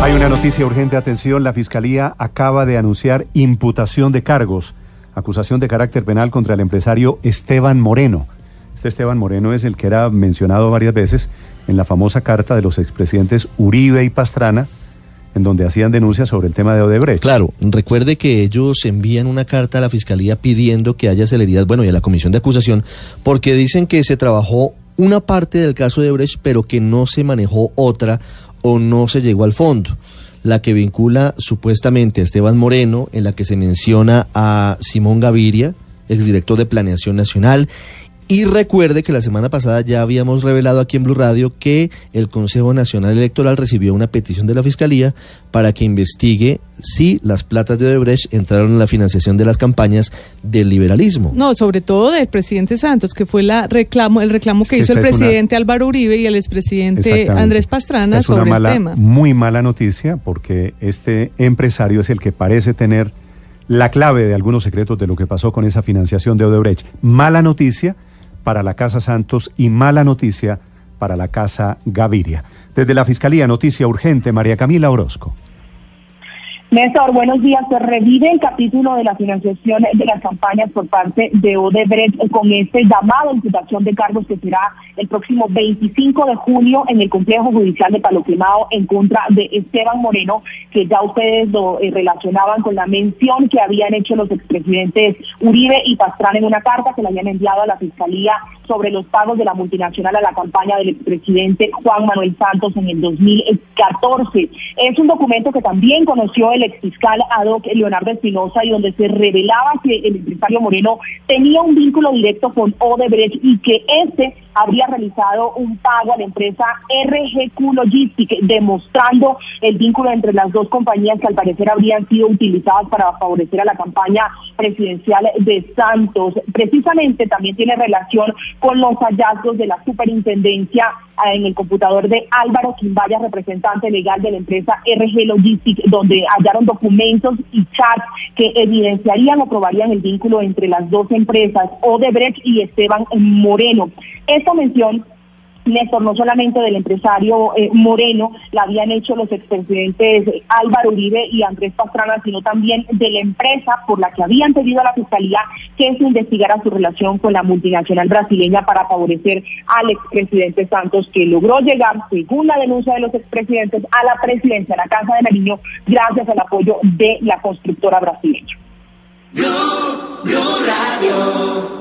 Hay una noticia urgente, atención, la Fiscalía acaba de anunciar imputación de cargos, acusación de carácter penal contra el empresario Esteban Moreno. Este Esteban Moreno es el que era mencionado varias veces en la famosa carta de los expresidentes Uribe y Pastrana, en donde hacían denuncias sobre el tema de Odebrecht. Claro, recuerde que ellos envían una carta a la Fiscalía pidiendo que haya celeridad, bueno, y a la Comisión de Acusación, porque dicen que se trabajó una parte del caso de Odebrecht, pero que no se manejó otra o no se llegó al fondo. La que vincula supuestamente a Esteban Moreno, en la que se menciona a Simón Gaviria, exdirector de Planeación Nacional, y recuerde que la semana pasada ya habíamos revelado aquí en Blue Radio que el Consejo Nacional Electoral recibió una petición de la Fiscalía para que investigue si las platas de Odebrecht entraron en la financiación de las campañas del liberalismo. No, sobre todo del presidente Santos, que fue la reclamo, el reclamo que, hizo el presidente Álvaro Uribe y el expresidente Andrés Pastrana sobre una el tema. Muy mala noticia porque este empresario es el que parece tener la clave de algunos secretos de lo que pasó con esa financiación de Odebrecht. Mala noticia para la Casa Santos y mala noticia para la Casa Gaviria. Desde la Fiscalía, noticia urgente, María Camila Orozco. Néstor, buenos días. Se revive el capítulo de la financiación de las campañas por parte de Odebrecht con este llamado a imputación de cargos que será el próximo 25 de junio en el complejo judicial de Palo Quemado en contra de Esteban Moreno, que ya ustedes lo eh, relacionaban con la mención que habían hecho los expresidentes Uribe y Pastrana en una carta que le habían enviado a la Fiscalía sobre los pagos de la multinacional a la campaña del expresidente Juan Manuel Santos en el 2014. Es un documento que también conoció el exfiscal ad hoc Leonardo Espinosa y donde se revelaba que el empresario Moreno tenía un vínculo directo con Odebrecht y que este habría realizado un pago a la empresa RGQ Logistics, demostrando el vínculo entre las dos compañías que al parecer habrían sido utilizadas para favorecer a la campaña presidencial de Santos. Precisamente también tiene relación con los hallazgos de la superintendencia eh, en el computador de Álvaro Quimbaya, representante legal de la empresa RG Logistics, donde documentos y chats que evidenciarían o probarían el vínculo entre las dos empresas, Odebrecht y Esteban Moreno. Esta mención Néstor, no solamente del empresario eh, Moreno, la habían hecho los expresidentes Álvaro Uribe y Andrés Pastrana, sino también de la empresa por la que habían pedido a la Fiscalía que se investigara su relación con la multinacional brasileña para favorecer al expresidente Santos, que logró llegar, según la denuncia de los expresidentes, a la presidencia de la Casa de Nariño gracias al apoyo de la constructora brasileña. Radio.